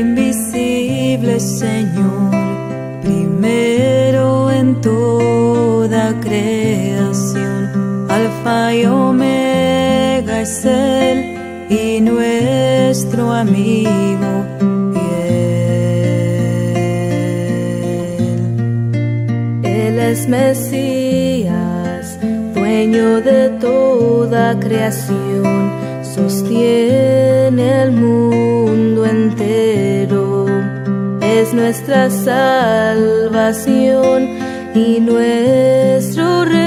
invisible Señor, primero en toda creación, alfa y omega es Él y nuestro amigo. Él es Mesías, dueño de toda creación. Sostiene el mundo entero, es nuestra salvación y nuestro.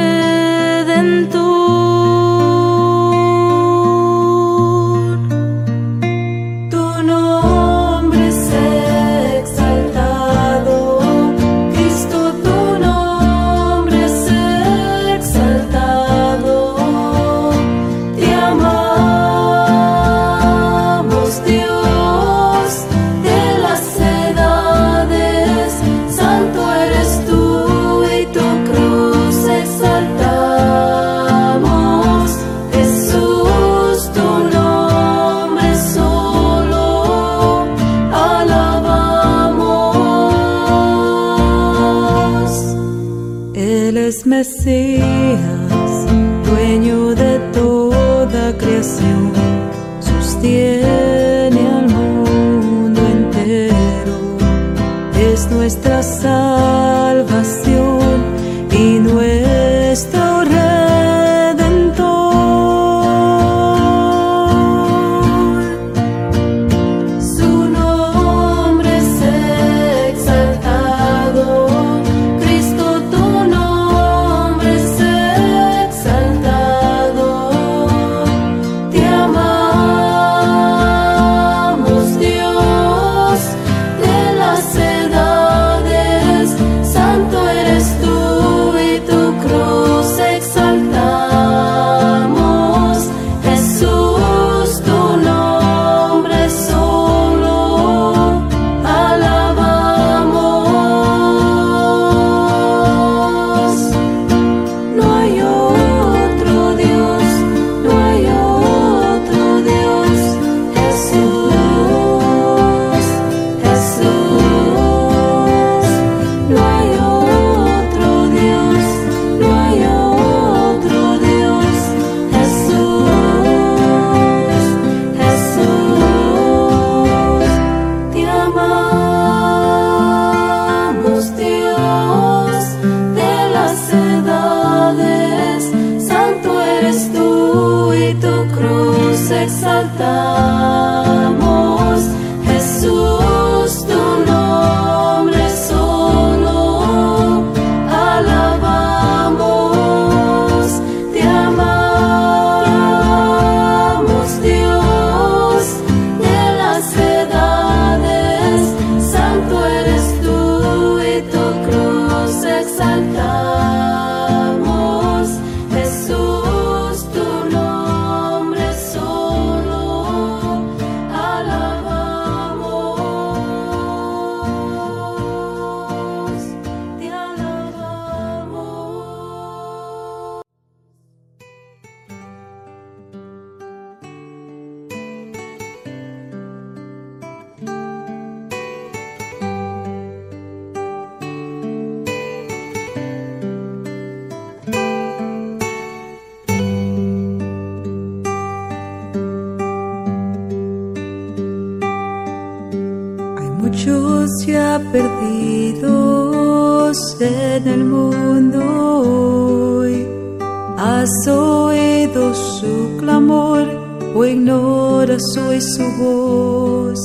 O ignoras hoy su voz.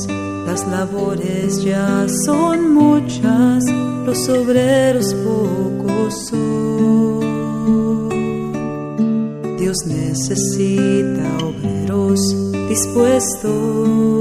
Las labores ya son muchas, los obreros pocos son. Dios necesita obreros dispuestos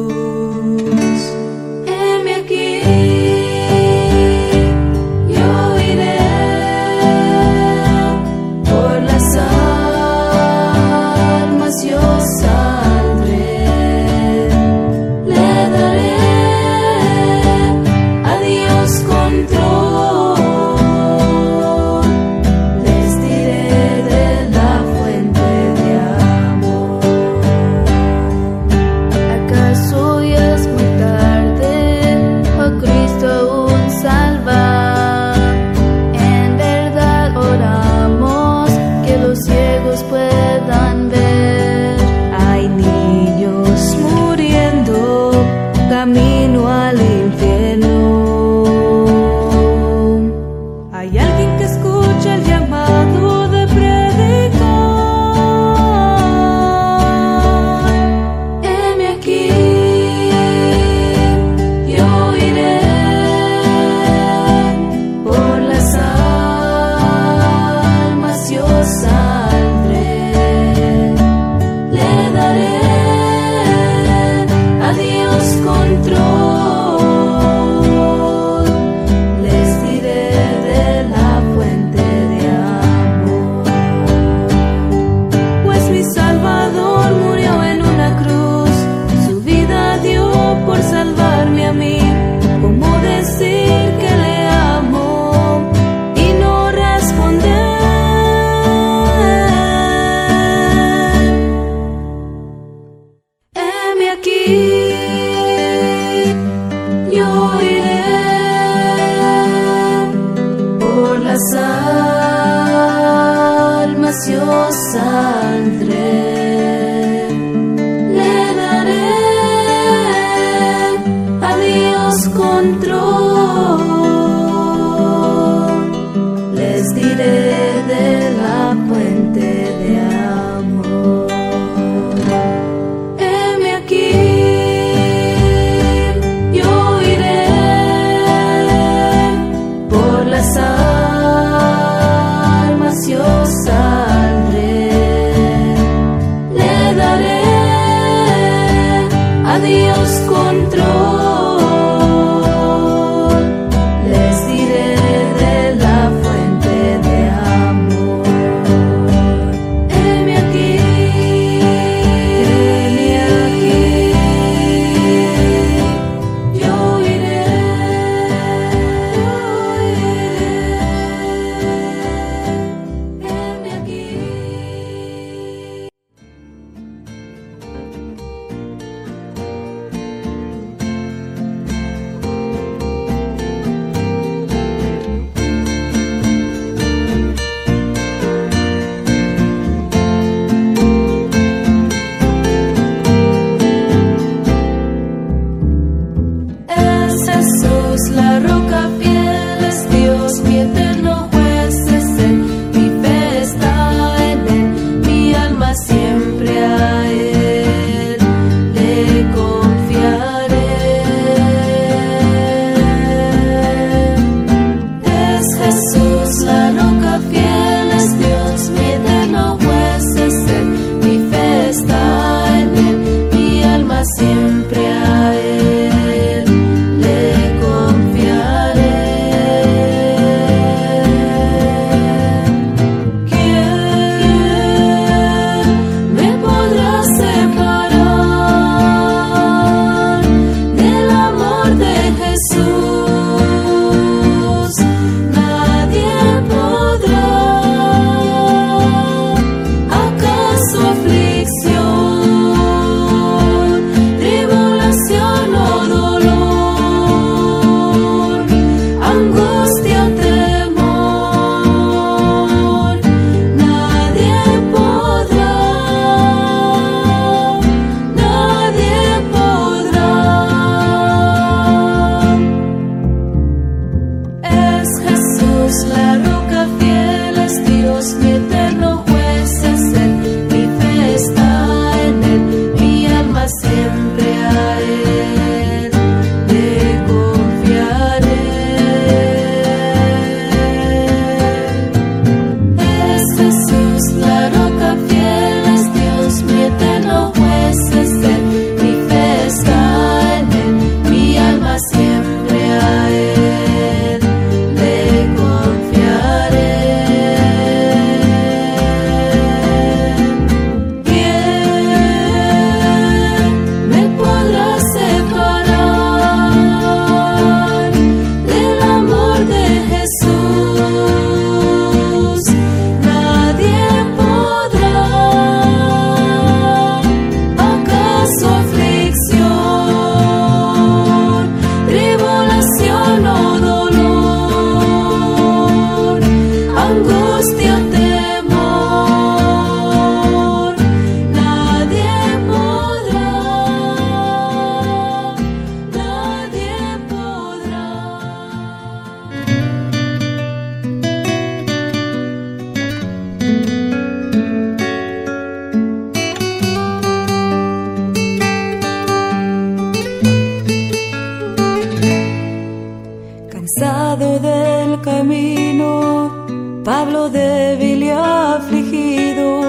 Pablo débil y afligido,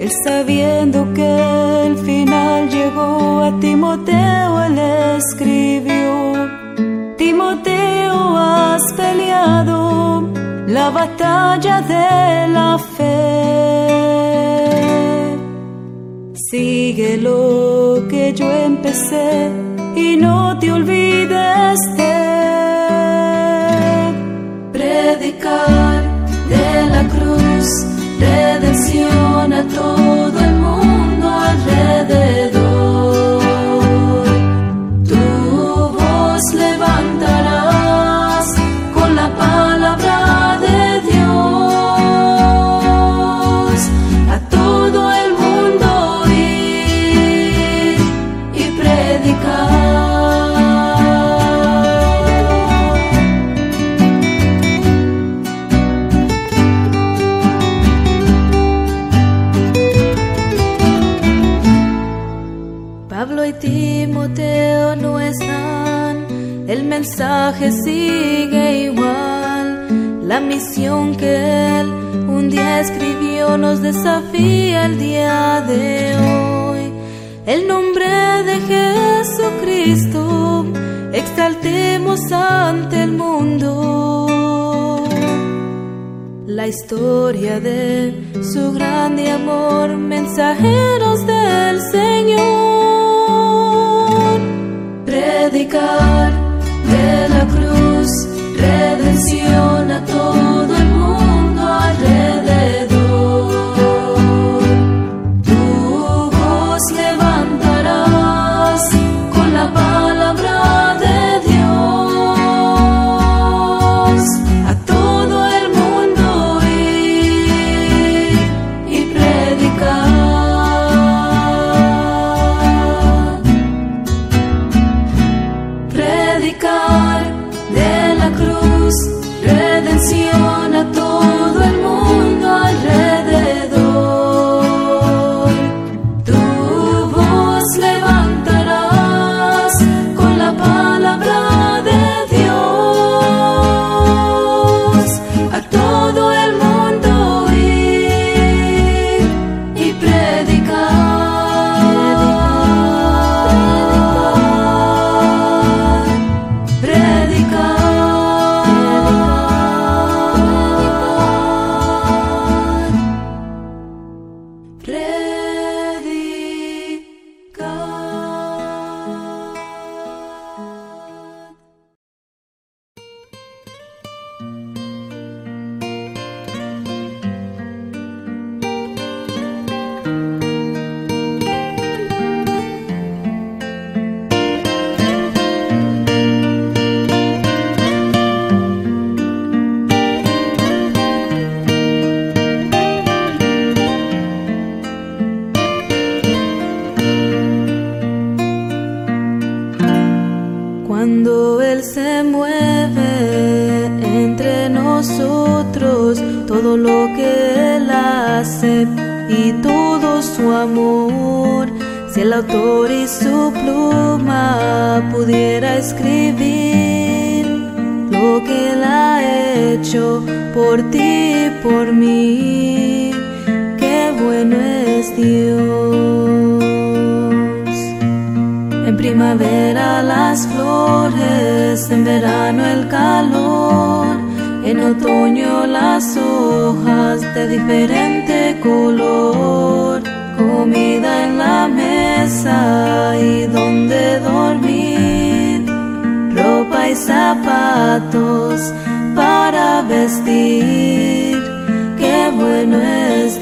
él sabiendo que el final llegó a Timoteo, él escribió, Timoteo has peleado la batalla de la fe. Sigue lo que yo empecé y no te olvides de mensaje sigue igual. La misión que Él un día escribió nos desafía el día de hoy. El nombre de Jesucristo exaltemos ante el mundo. La historia de su grande amor, mensajeros del Señor predicar redención a zapatos para vestir. Qué bueno es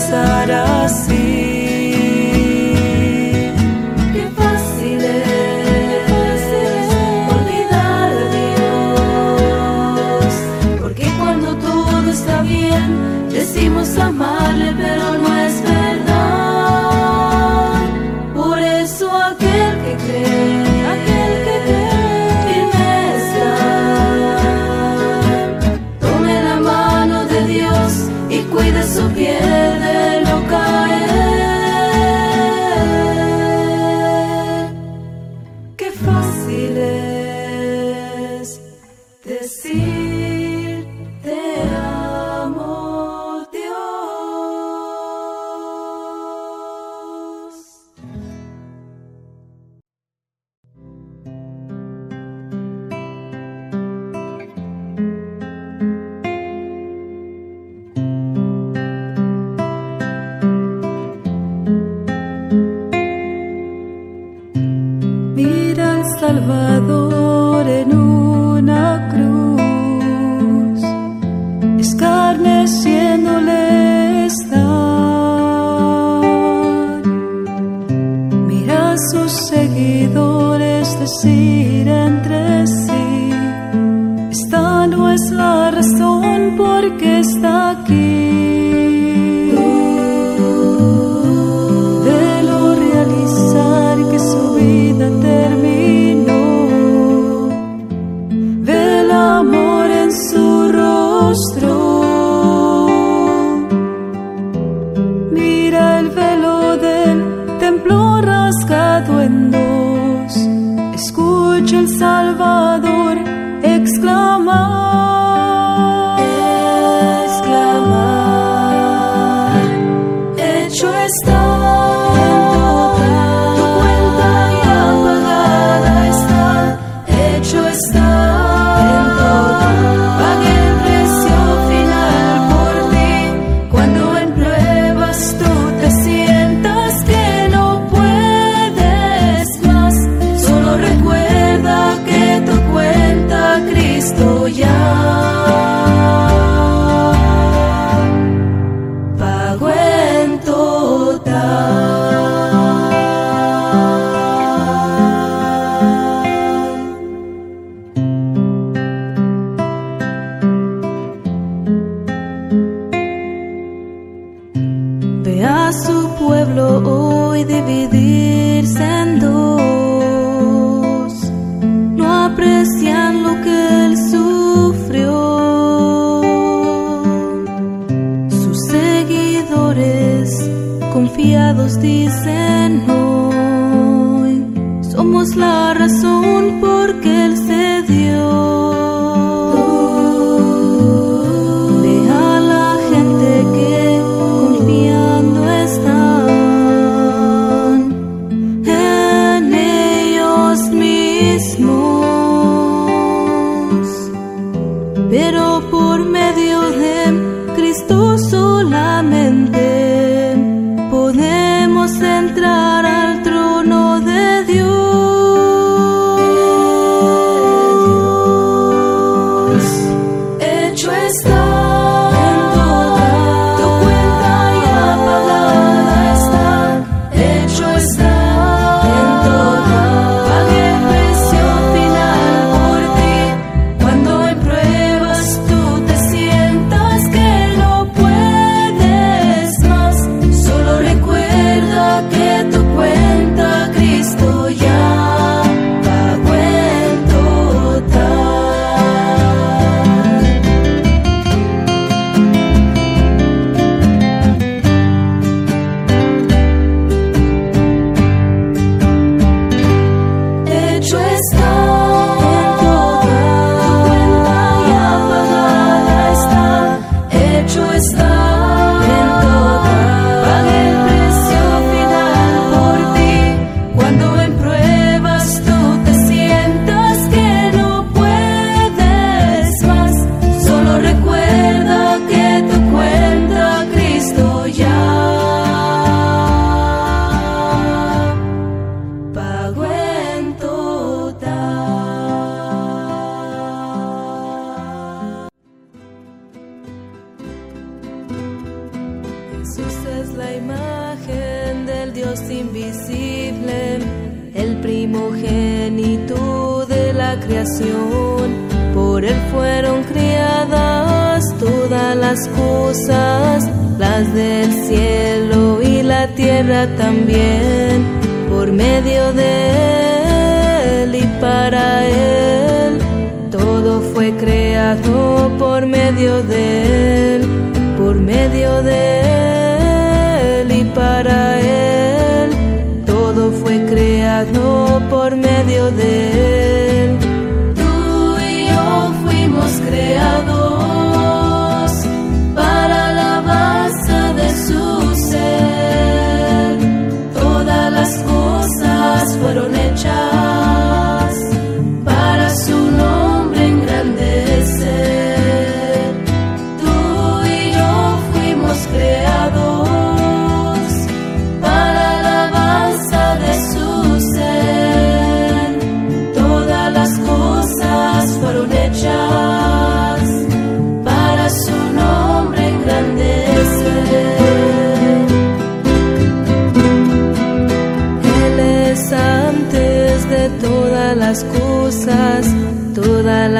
es pensar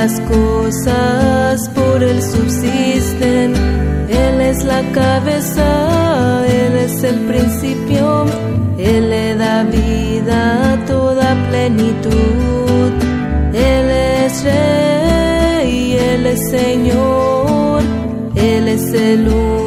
las cosas, por Él subsisten. Él es la cabeza, Él es el principio, Él le da vida a toda plenitud. Él es Rey, Él es Señor, Él es el único